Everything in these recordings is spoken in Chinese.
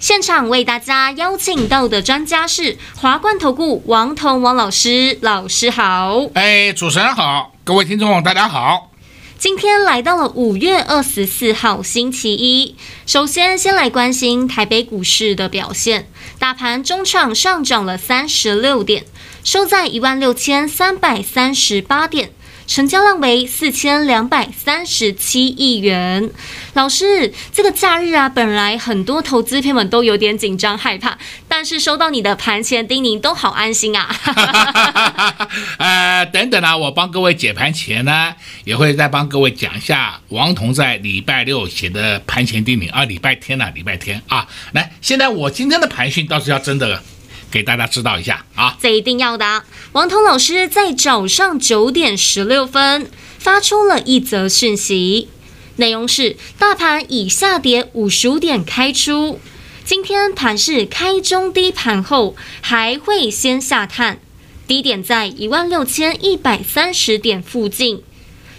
现场为大家邀请到的专家是华冠投顾王彤王老师，老师好。哎，主持人好，各位听众大家好。今天来到了五月二十四号星期一，首先先来关心台北股市的表现，大盘中场上涨了三十六点，收在一万六千三百三十八点。成交量为四千两百三十七亿元。老师，这个假日啊，本来很多投资朋友们都有点紧张害怕，但是收到你的盘前叮咛，都好安心啊。呃，等等啊，我帮各位解盘前呢，也会再帮各位讲一下王彤在礼拜六写的盘前叮咛啊，礼拜天啊，礼拜天啊。来，现在我今天的盘讯倒是要真的了。给大家知道一下啊，这一定要的。王彤老师在早上九点十六分发出了一则讯息，内容是：大盘以下跌五十五点开出，今天盘是开中低盘后还会先下探，低点在一万六千一百三十点附近，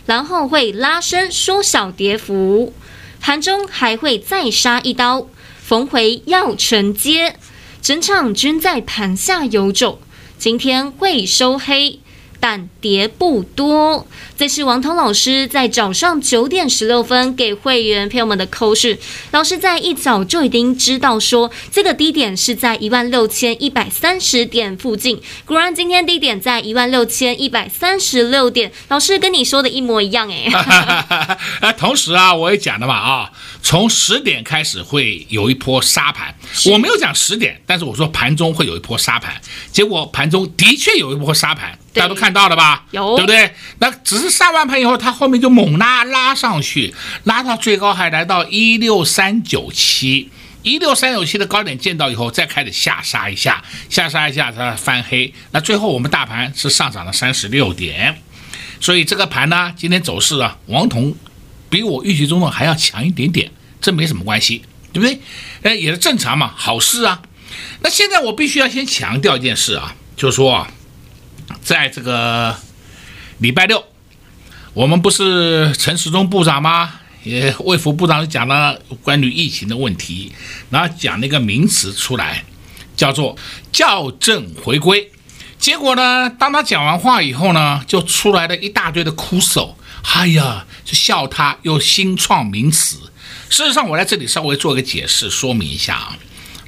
然后会拉升缩小跌幅，盘中还会再杀一刀，逢回要承接。整场均在盘下游走，今天会收黑，但跌不多。这是王涛老师在早上九点十六分给会员朋友们的扣讯。老师在一早就已经知道说，这个低点是在一万六千一百三十点附近。果然，今天低点在一万六千一百三十六点。老师跟你说的一模一样哎。同时啊，我也讲了嘛啊，从十点开始会有一波杀盘。我没有讲十点，但是我说盘中会有一波杀盘。结果盘中的确有一波杀盘。大家都看到了吧？有，对不对？那只是上完盘以后，它后面就猛拉拉上去，拉到最高还来到一六三九七，一六三九七的高点见到以后，再开始下杀一下，下杀一下它翻黑。那最后我们大盘是上涨了三十六点，所以这个盘呢，今天走势啊，王彤比我预期中的还要强一点点，这没什么关系，对不对？哎，也是正常嘛，好事啊。那现在我必须要先强调一件事啊，就是说啊。在这个礼拜六，我们不是陈时中部长吗？也卫福部长讲了关于疫情的问题，然后讲那个名词出来，叫做校正回归。结果呢，当他讲完话以后呢，就出来了一大堆的哭手，哎呀，就笑他又新创名词。事实上，我在这里稍微做个解释说明一下啊，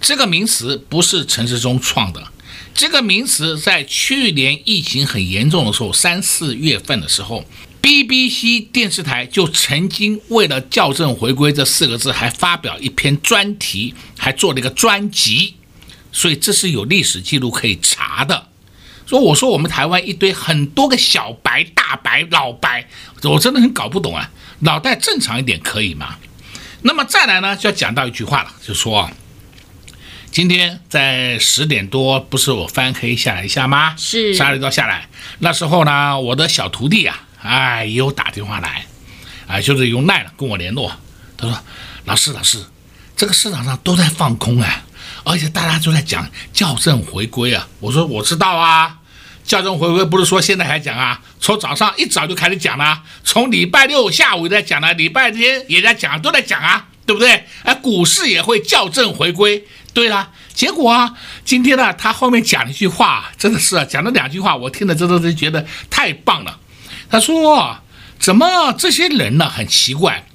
这个名词不是陈时中创的。这个名词在去年疫情很严重的时候，三四月份的时候，BBC 电视台就曾经为了校正回归这四个字，还发表一篇专题，还做了一个专辑，所以这是有历史记录可以查的。所以我说我们台湾一堆很多个小白、大白、老白，我真的很搞不懂啊，脑袋正常一点可以吗？那么再来呢，就要讲到一句话了，就说。今天在十点多，不是我翻黑下来一下吗？是，杀了一刀下来。那时候呢，我的小徒弟啊，哎，又打电话来，啊，就是用赖了跟我联络。他说：“老师，老师，这个市场上都在放空啊，而且大家都在讲校正回归啊。”我说：“我知道啊，校正回归不是说现在还讲啊，从早上一早就开始讲了，从礼拜六下午也在讲了，礼拜天也在讲，都在讲啊，对不对？哎，股市也会校正回归。”对了，结果啊，今天呢，他后面讲了一句话，真的是啊，讲了两句话，我听了真的是觉得太棒了。他说：“怎么这些人呢，很奇怪，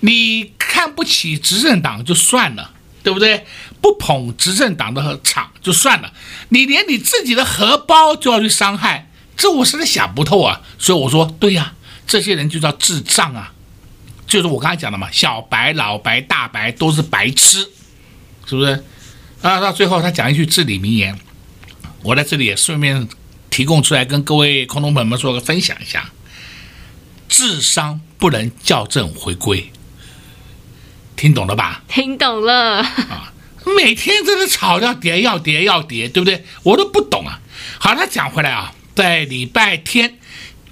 你看不起执政党就算了，对不对？不捧执政党的场就算了，你连你自己的荷包就要去伤害，这我实在想不透啊。所以我说，对呀，这些人就叫智障啊，就是我刚才讲的嘛，小白、老白、大白都是白痴，是不是？”啊，到最后他讲一句至理名言，我在这里也顺便提供出来，跟各位空中朋友们做个分享一下：智商不能校正回归，听懂了吧？听懂了。啊，每天在那吵要跌要跌要跌，对不对？我都不懂啊。好，他讲回来啊，在礼拜天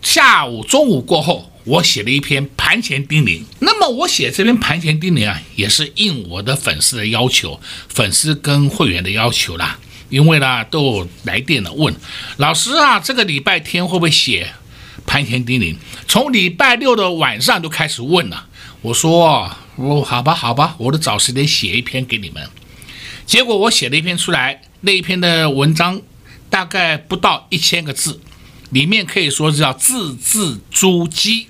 下午、中午过后，我写了一篇盘前叮咛。那么我写这篇盘前叮咛啊，也是应我的粉丝的要求，粉丝跟会员的要求啦。因为呢，都来电了问老师啊，这个礼拜天会不会写盘前叮咛？从礼拜六的晚上就开始问了。我说，哦，好吧，好吧，我都找时间写一篇给你们。结果我写了一篇出来，那一篇的文章大概不到一千个字，里面可以说是叫字字珠玑。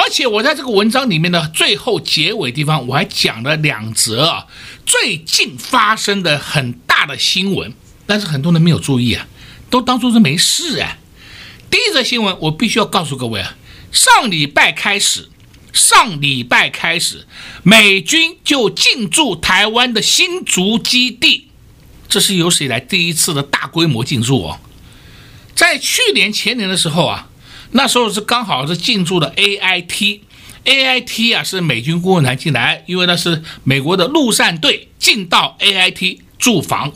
而且我在这个文章里面的最后结尾地方，我还讲了两则啊最近发生的很大的新闻，但是很多人没有注意啊，都当作是没事啊。第一则新闻，我必须要告诉各位啊，上礼拜开始，上礼拜开始，美军就进驻台湾的新竹基地，这是有史以来第一次的大规模进驻哦。在去年前年的时候啊。那时候是刚好是进驻的 AIT，AIT 啊是美军顾问团进来，因为那是美国的陆战队进到 AIT 驻防，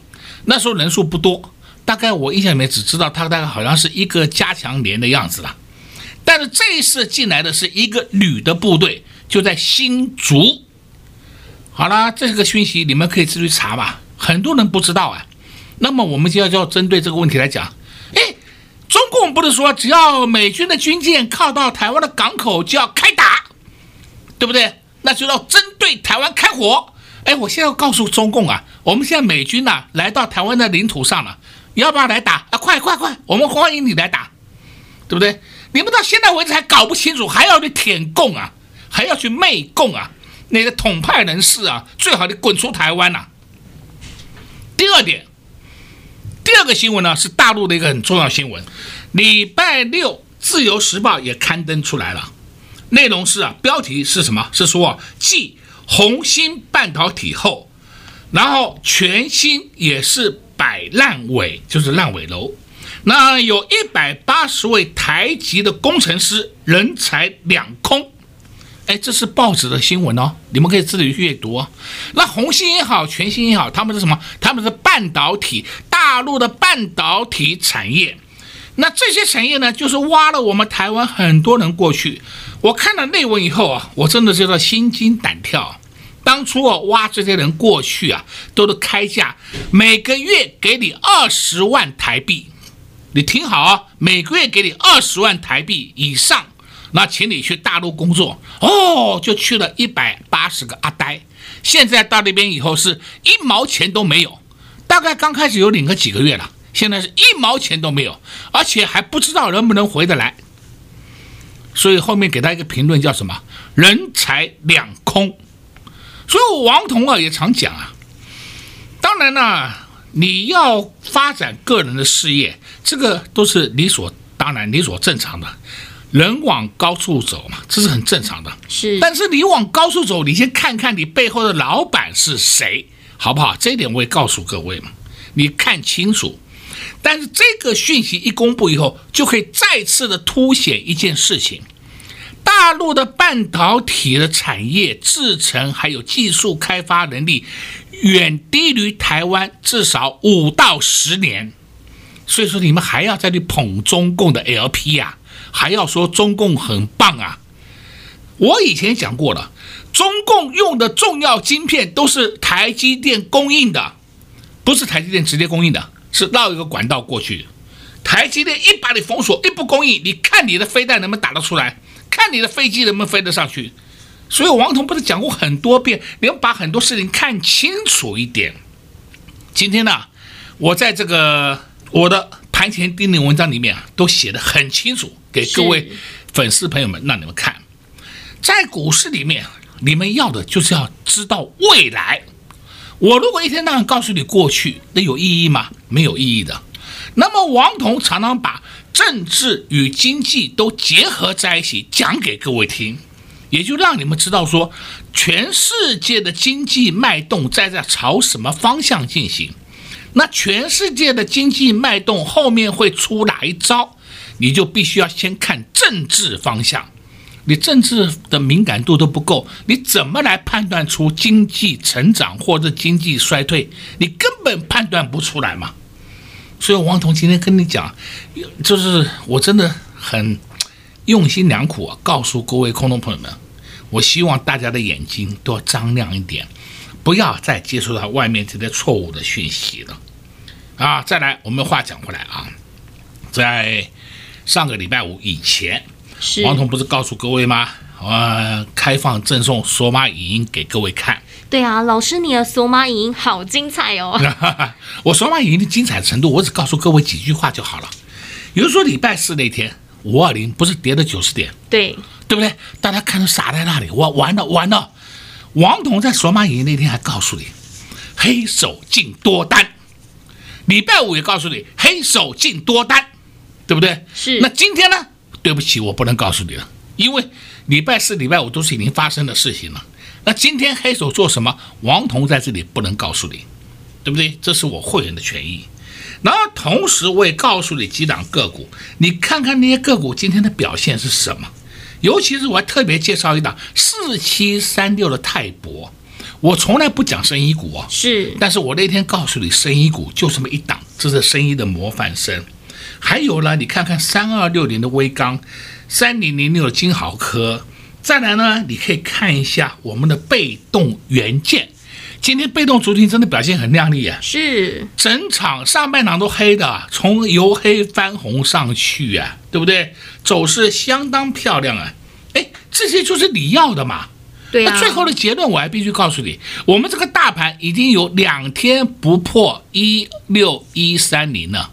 那时候人数不多，大概我印象里面只知道他大概好像是一个加强连的样子了。但是这一次进来的是一个旅的部队，就在新竹。好了，这个讯息你们可以自己查吧，很多人不知道啊。那么我们就要就要针对这个问题来讲，中共不是说只要美军的军舰靠到台湾的港口就要开打，对不对？那就要针对台湾开火。哎，我现在要告诉中共啊，我们现在美军呐来到台湾的领土上了，你要不要来打啊？快快快，我们欢迎你来打，对不对？你们到现在为止还搞不清楚，还要去舔共啊，还要去媚共啊？那个统派人士啊，最好你滚出台湾呐。第二点。第二个新闻呢，是大陆的一个很重要新闻，礼拜六《自由时报》也刊登出来了，内容是啊，标题是什么？是说，继红星半导体后，然后全新也是摆烂尾，就是烂尾楼，那有一百八十位台籍的工程师人财两空。哎，这是报纸的新闻哦，你们可以自己去阅读哦。那红星也好，全芯也好，他们是什么？他们是半导体，大陆的半导体产业。那这些产业呢，就是挖了我们台湾很多人过去。我看了内文以后啊，我真的觉得心惊胆跳。当初啊，挖这些人过去啊，都是开价每个月给你二十万台币。你听好啊，每个月给你二十万台币以上。那请你去大陆工作哦，就去了一百八十个阿呆，现在到那边以后是一毛钱都没有，大概刚开始有领个几个月了，现在是一毛钱都没有，而且还不知道能不能回得来，所以后面给他一个评论叫什么？人财两空。所以我王彤啊也常讲啊，当然呢，你要发展个人的事业，这个都是理所当然、理所正常的。人往高处走嘛，这是很正常的。是，但是你往高处走，你先看看你背后的老板是谁，好不好？这一点我也告诉各位嘛，你看清楚。但是这个讯息一公布以后，就可以再次的凸显一件事情：大陆的半导体的产业制程还有技术开发能力，远低于台湾至少五到十年。所以说，你们还要再去捧中共的 LP 呀？还要说中共很棒啊！我以前讲过了，中共用的重要晶片都是台积电供应的，不是台积电直接供应的，是绕一个管道过去。台积电一把你封锁，一不供应，你看你的飞弹能不能打得出来？看你的飞机能不能飞得上去？所以王彤不是讲过很多遍，你要把很多事情看清楚一点。今天呢，我在这个我的盘前叮咛文章里面啊，都写的很清楚。给各位粉丝朋友们，让你们看，在股市里面，你们要的就是要知道未来。我如果一天到晚告诉你过去，那有意义吗？没有意义的。那么王彤常常把政治与经济都结合在一起讲给各位听，也就让你们知道说，全世界的经济脉动在在朝什么方向进行。那全世界的经济脉动后面会出哪一招？你就必须要先看政治方向，你政治的敏感度都不够，你怎么来判断出经济成长或者经济衰退？你根本判断不出来嘛。所以王彤今天跟你讲，就是我真的很用心良苦啊，告诉各位空中朋友们，我希望大家的眼睛都要张亮一点，不要再接触到外面这些错误的讯息了。啊，再来，我们话讲回来啊，在上个礼拜五以前。是王彤不是告诉各位吗？呃，开放赠送索马影音给各位看。对啊，老师，你的索马影音好精彩哦！我索马影音的精彩程度，我只告诉各位几句话就好了。比如说礼拜四那天，五二零不是跌了九十点，对对不对？大家看都傻在那里，我完了完了。王彤在索马影音那天还告诉你，黑手进多单。礼拜五也告诉你，黑手进多单，对不对？是。那今天呢？对不起，我不能告诉你了，因为礼拜四、礼拜五都是已经发生的事情了。那今天黑手做什么？王彤在这里不能告诉你，对不对？这是我会员的权益。然后同时我也告诉你几档个股，你看看那些个股今天的表现是什么。尤其是我还特别介绍一档四七三六的泰博，我从来不讲生意股啊，是，但是我那天告诉你，生意股就这么一档，这是生意的模范生。还有呢，你看看三二六零的威刚，三零零六的金豪科，再来呢，你可以看一下我们的被动元件，今天被动族群真的表现很亮丽啊，是，整场上半场都黑的，从由黑翻红上去啊，对不对？走势相当漂亮啊，哎，这些就是你要的嘛，对啊。那最后的结论我还必须告诉你，我们这个大盘已经有两天不破一六一三零了。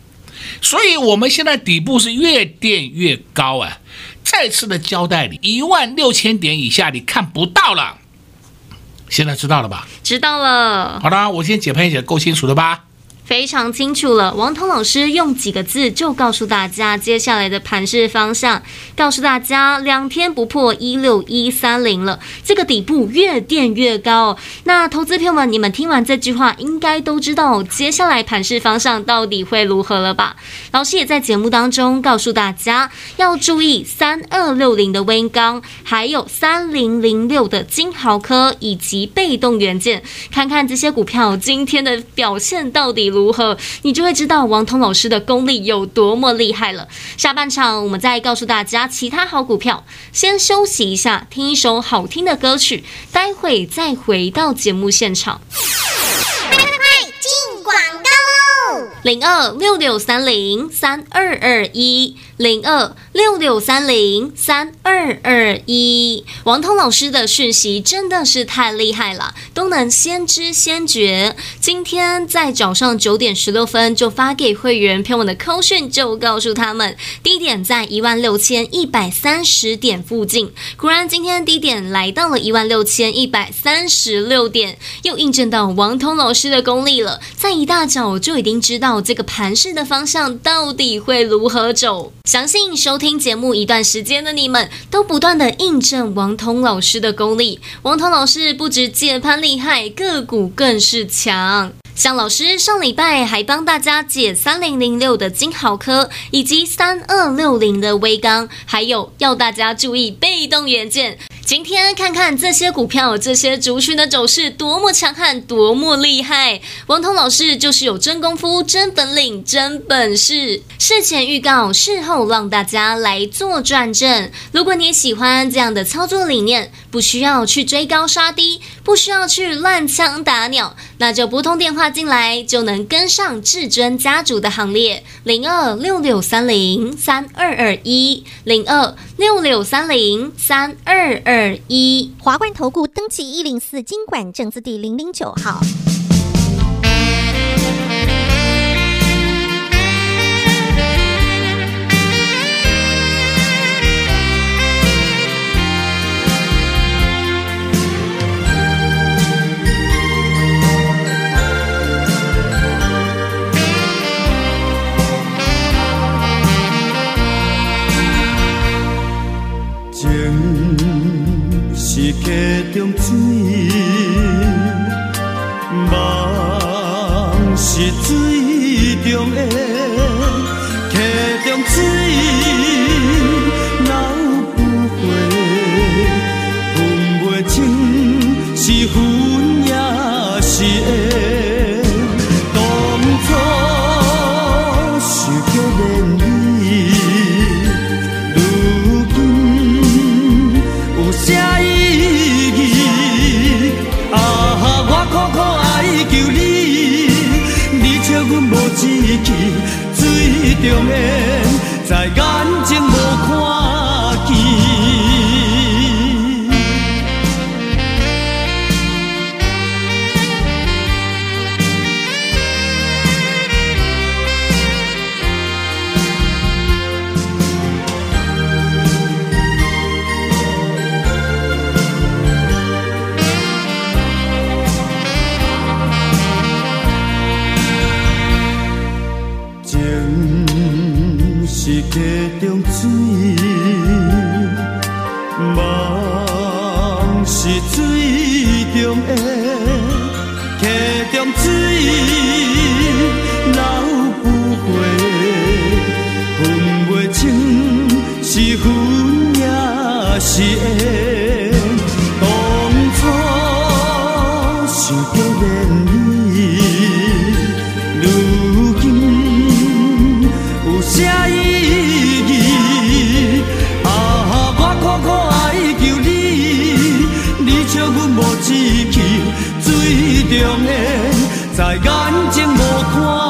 所以，我们现在底部是越垫越高啊！再次的交代你，一万六千点以下你看不到了。现在知道了吧？知道了。好的，我先解盘一解，够清楚了吧？非常清楚了，王彤老师用几个字就告诉大家接下来的盘势方向，告诉大家两天不破一六一三零了，这个底部越垫越高。那投资朋友们，你们听完这句话，应该都知道接下来盘势方向到底会如何了吧？老师也在节目当中告诉大家要注意三二六零的威刚，还有三零零六的金豪科以及被动元件，看看这些股票今天的表现到底如。如何，你就会知道王彤老师的功力有多么厉害了。下半场我们再告诉大家其他好股票，先休息一下，听一首好听的歌曲，待会再回到节目现场。快，进广告喽！零二六六三零三二二一。零二六六三零三二二一，王彤老师的讯息真的是太厉害了，都能先知先觉。今天在早上九点十六分就发给会员朋友的扣讯，就告诉他们低点在一万六千一百三十点附近。果然，今天低点来到了一万六千一百三十六点，又印证到王彤老师的功力了。在一大早就已经知道这个盘势的方向到底会如何走。相信收听节目一段时间的你们，都不断的印证王彤老师的功力。王彤老师不止解盘厉害，个股更是强。像老师上礼拜还帮大家解三零零六的金豪科，以及三二六零的微钢，还有要大家注意被动元件。今天看看这些股票、这些族群的走势多么强悍，多么厉害！王彤老师就是有真功夫、真本领、真本事。事前预告，事后让大家来做转正。如果你喜欢这样的操作理念，不需要去追高杀低，不需要去乱枪打鸟，那就拨通电话进来，就能跟上至尊家族的行列。零二六六三零三二二一，零二六六三零三二二。一华冠投顾登记一零四经管证字第零零九号。溪中水，梦是水中的是溪中水，梦是水中的，溪中水流不回，在眼睛无看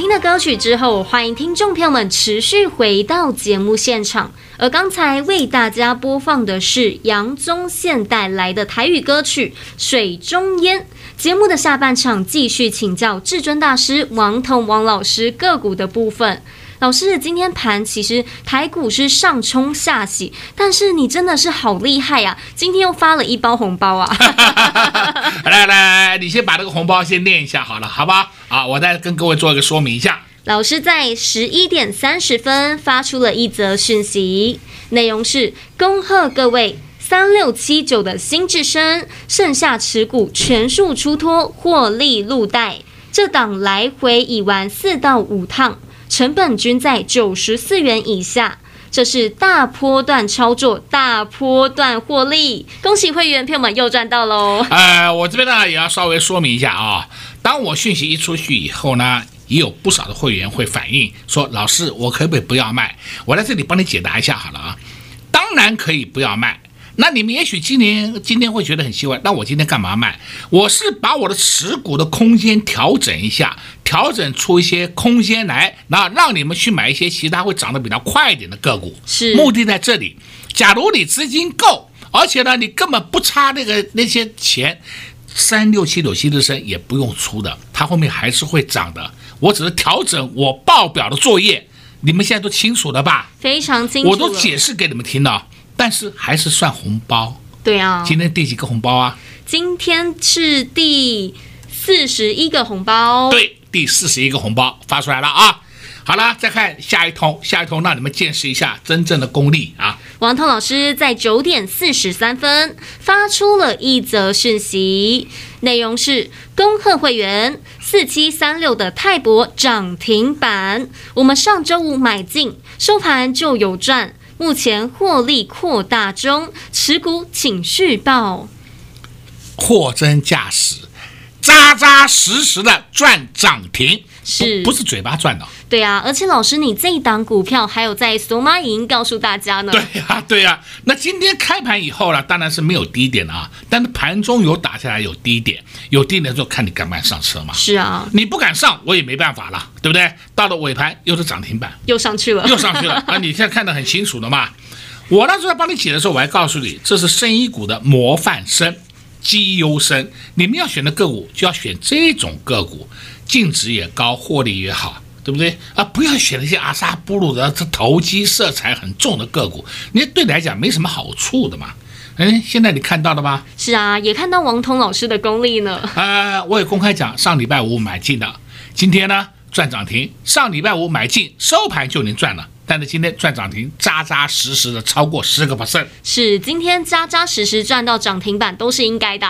听的歌曲之后，欢迎听众朋友们持续回到节目现场。而刚才为大家播放的是杨宗宪带来的台语歌曲《水中烟》。节目的下半场继续请教至尊大师王彤王老师个股的部分。老师，今天盘其实台股是上冲下洗，但是你真的是好厉害呀、啊！今天又发了一包红包啊！来来来，你先把这个红包先念一下好了，好吧？啊，我再跟各位做一个说明一下。老师在十一点三十分发出了一则讯息，内容是：恭贺各位三六七九的新智深，剩下持股全数出脱，获利入袋。这档来回已玩四到五趟。成本均在九十四元以下，这是大波段操作，大波段获利，恭喜会员朋友们又赚到喽！呃，我这边呢也要稍微说明一下啊，当我讯息一出去以后呢，也有不少的会员会反映说，老师，我可不可以不要卖？我在这里帮你解答一下好了啊，当然可以不要卖。那你们也许今年今天会觉得很奇怪，那我今天干嘛卖？我是把我的持股的空间调整一下，调整出一些空间来，那让你们去买一些其他会涨得比较快一点的个股。是，目的在这里。假如你资金够，而且呢，你根本不差那个那些钱，三六七九新日升也不用出的，它后面还是会涨的。我只是调整我报表的作业，你们现在都清楚了吧？非常清楚，我都解释给你们听了。但是还是算红包，对啊。今天第几个红包啊？今天是第四十一个红包。对，第四十一个红包发出来了啊！好了，再看下一通，下一通让你们见识一下真正的功力啊！王涛老师在九点四十三分发出了一则讯息，内容是：恭贺会员四七三六的泰博涨停板，我们上周五买进，收盘就有赚。目前获利扩大中，持股请续报。货真价实，扎扎实实的赚涨停，是不，不是嘴巴赚的？对啊，而且老师，你这一档股票还有在索马影音告诉大家呢。对呀、啊，对呀、啊。那今天开盘以后呢，当然是没有低点了啊，但是盘中有打下来有低点，有低点的时候看你敢不敢上车嘛。是啊，你不敢上，我也没办法了，对不对？到了尾盘又是涨停板，又上去了，又上去了 啊！你现在看得很清楚了嘛。我那时候在帮你解的时候，我还告诉你，这是生医股的模范生，绩优生。你们要选的个股就要选这种个股，净值也高，获利也好。对不对啊？不要选那些阿萨布鲁的这投机色彩很重的个股，你对你来讲没什么好处的嘛。哎，现在你看到了吗？是啊，也看到王彤老师的功力呢。呃，我也公开讲，上礼拜五买进的，今天呢赚涨停。上礼拜五买进，收盘就能赚了。但是今天赚涨停，扎扎实实的超过十个 percent。是，今天扎扎实实赚到涨停板都是应该的。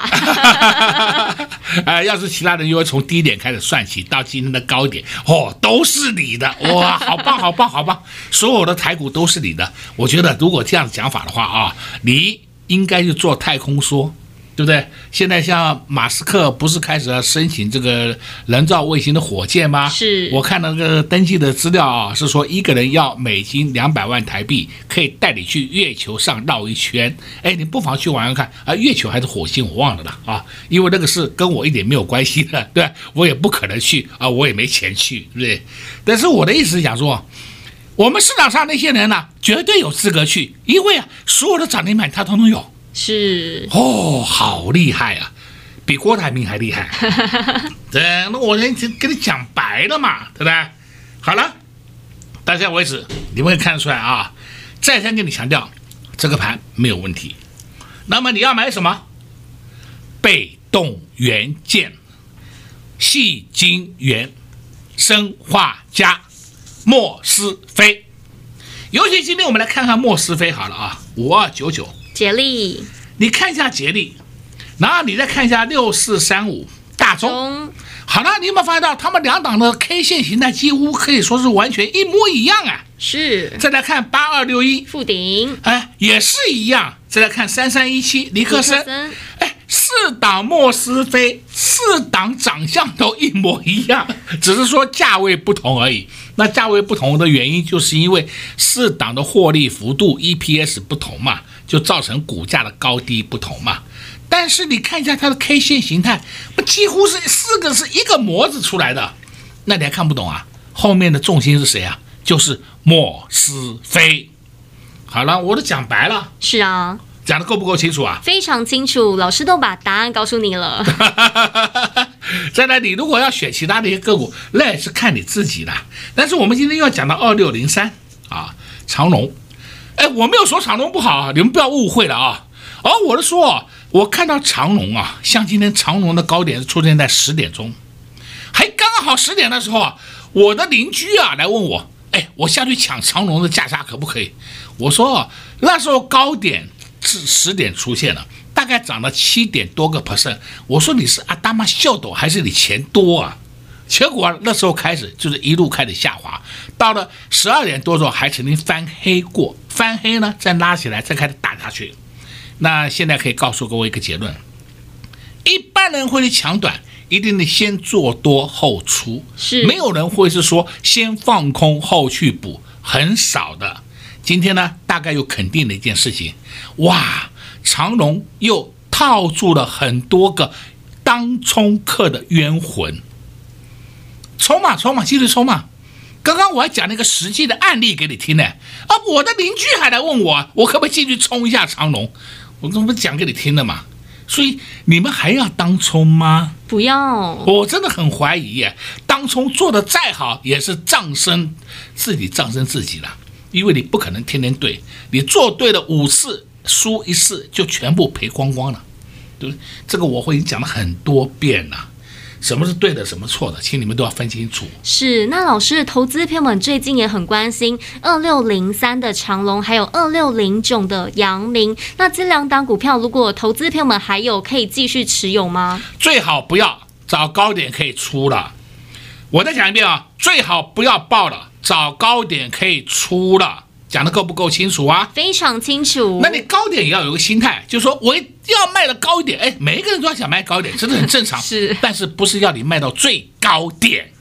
哎，要是其他人，因为从低点开始算起，到今天的高点，哦，都是你的，哇，好棒，好棒，好棒！所有的台股都是你的。我觉得，如果这样讲法的话啊，你。应该就做太空梭，对不对？现在像马斯克不是开始要申请这个人造卫星的火箭吗？是我看那个登记的资料啊，是说一个人要美金两百万台币，可以带你去月球上绕一圈。哎，你不妨去玩玩看啊！月球还是火星，我忘了啦啊，因为那个是跟我一点没有关系的，对，我也不可能去啊，我也没钱去，对不对？但是我的意思是想说。我们市场上那些人呢、啊，绝对有资格去，因为啊，所有的涨停板他通通有。是哦，好厉害啊，比郭台铭还厉害。对，那我先跟你讲白了嘛，对不对？好了，到现在为止，你们可以看得出来啊，再三跟你强调，这个盘没有问题。那么你要买什么？被动元件、细晶圆、生化加。莫斯菲，尤其今天我们来看看莫斯菲好了啊，五二九九，捷力，你看一下杰力，然后你再看一下六四三五大中，中好了，你有没有发现到他们两档的 K 线形态几乎可以说是完全一模一样啊？是。再来看八二六一富鼎，哎，也是一样。再来看三三一七尼克森，哎。四档莫斯菲，四档长相都一模一样，只是说价位不同而已。那价位不同的原因，就是因为四档的获利幅度 EPS 不同嘛，就造成股价的高低不同嘛。但是你看一下它的 K 线形态，不几乎是四个是一个模子出来的，那你还看不懂啊？后面的重心是谁啊？就是莫斯菲。好了，我都讲白了。是啊。讲的够不够清楚啊？非常清楚，老师都把答案告诉你了。再来，你如果要选其他的一些个股，那也是看你自己的。但是我们今天要讲到二六零三啊，长荣。哎，我没有说长荣不好啊，你们不要误会了啊。而、哦、我是说，我看到长荣啊，像今天长荣的高点出现在十点钟，还刚好十点的时候啊，我的邻居啊来问我，哎，我下去抢长荣的价差可不可以？我说那时候高点。是十点出现了，大概涨了七点多个 percent。我说你是阿达玛秀逗还是你钱多啊？结果那时候开始就是一路开始下滑，到了十二点多钟还曾经翻黑过，翻黑呢再拉起来再开始打下去。那现在可以告诉各位一个结论：一般人会去抢短，一定得先做多后出，是没有人会是说先放空后去补，很少的。今天呢，大概又肯定了一件事情，哇，长龙又套住了很多个当冲客的冤魂。冲嘛冲嘛，继续冲嘛！刚刚我还讲了一个实际的案例给你听呢，啊，我的邻居还来问我，我可不可以进去冲一下长龙？我这不讲给你听了嘛？所以你们还要当冲吗？不要，我真的很怀疑耶，当冲做的再好，也是葬身自己，葬身自己了。因为你不可能天天对，你做对了五次，输一次就全部赔光光了，对不对？这个我会已经讲了很多遍了，什么是对的，什么错的，请你们都要分清楚。是，那老师，投资朋友们最近也很关心二六零三的长隆，还有二六零九的阳明，那这两档股票，如果投资朋友们还有可以继续持有吗？最好不要找高点可以出了。我再讲一遍啊，最好不要报了。找高点可以出了，讲的够不够清楚啊？非常清楚。那你高点也要有个心态，就是说我要卖的高一点。哎，每一个人都要想卖高一点，这是很正常。是，但是不是要你卖到最高点？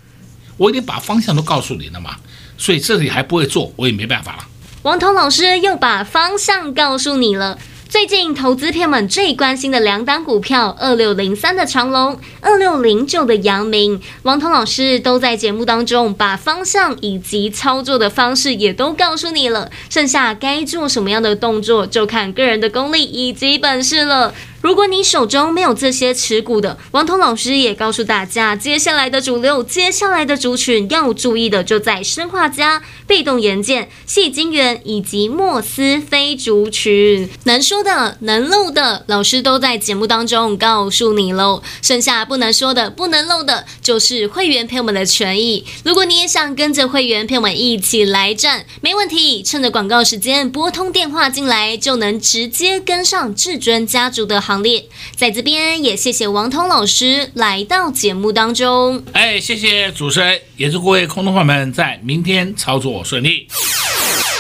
我已经把方向都告诉你了嘛，所以这里还不会做，我也没办法了。王彤老师又把方向告诉你了。最近投资片们最关心的两档股票，二六零三的长隆，二六零九的阳明，王彤老师都在节目当中把方向以及操作的方式也都告诉你了，剩下该做什么样的动作，就看个人的功力以及本事了。如果你手中没有这些持股的，王彤老师也告诉大家，接下来的主流，接下来的族群要注意的就在生化家、被动元件、矽晶圆以及莫斯菲族群。能说的、能漏的，老师都在节目当中告诉你喽。剩下不能说的、不能漏的，就是会员朋友们的权益。如果你也想跟着会员朋友们一起来战，没问题，趁着广告时间拨通电话进来，就能直接跟上至尊家族的行列，在这边也谢谢王通老师来到节目当中。哎，谢谢主持人，也祝各位空头朋友们在明天操作顺利。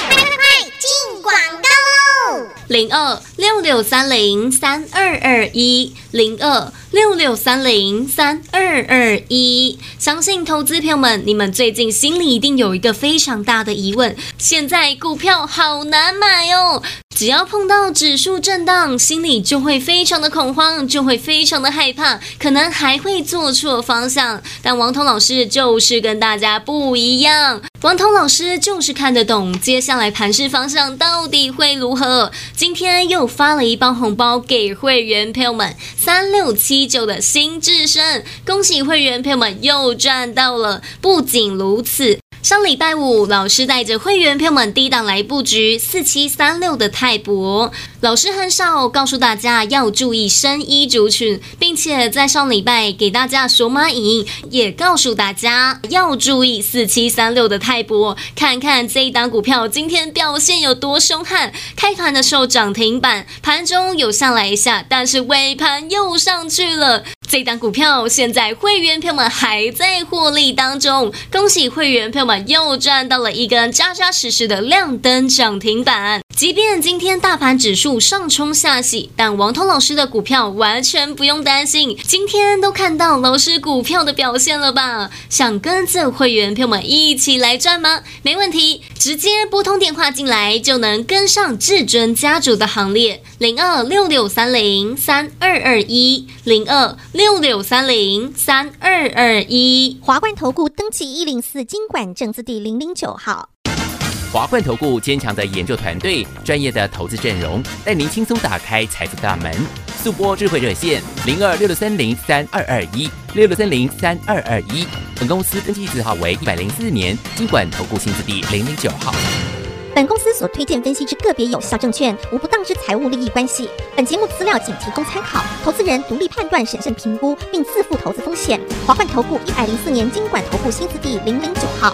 快快快，进广告喽！零二六六三零三二二一零二六六三零三二二一，相信投资朋友们，你们最近心里一定有一个非常大的疑问：现在股票好难买哦。只要碰到指数震荡，心里就会非常的恐慌，就会非常的害怕，可能还会做错方向。但王彤老师就是跟大家不一样，王彤老师就是看得懂接下来盘势方向到底会如何。今天又发了一包红包给会员朋友们，三六七九的新智胜，恭喜会员朋友们又赚到了。不仅如此。上礼拜五，老师带着会员朋友们低档来布局四七三六的泰博。老师很少告诉大家要注意深衣族群，并且在上礼拜给大家索马影，也告诉大家要注意四七三六的泰博。看看这一档股票今天表现有多凶悍，开盘的时候涨停板，盘中有下来一下，但是尾盘又上去了。这档股票现在会员朋友们还在获利当中，恭喜会员朋友们又赚到了一根扎扎实实的亮灯涨停板。即便今天大盘指数上冲下洗，但王通老师的股票完全不用担心。今天都看到老师股票的表现了吧？想跟着会员朋友们一起来赚吗？没问题，直接拨通电话进来就能跟上至尊家族的行列。零二六六三零三二二一零二。六六三零三二二一，华冠投顾登记一零四金管证字第零零九号。华冠投顾坚强的研究团队，专业的投资阵容，带您轻松打开财富大门。速拨智慧热线零二六六三零三二二一六六三零三二二一。本公司登记字号为一百零四年金管投顾新字第零零九号。本公司所推荐分析之个别有效证券，无不当之财务利益关系。本节目资料仅提供参考，投资人独立判断、审慎评估，并自负投资风险。华冠投顾一百零四年金管投顾新字第零零九号。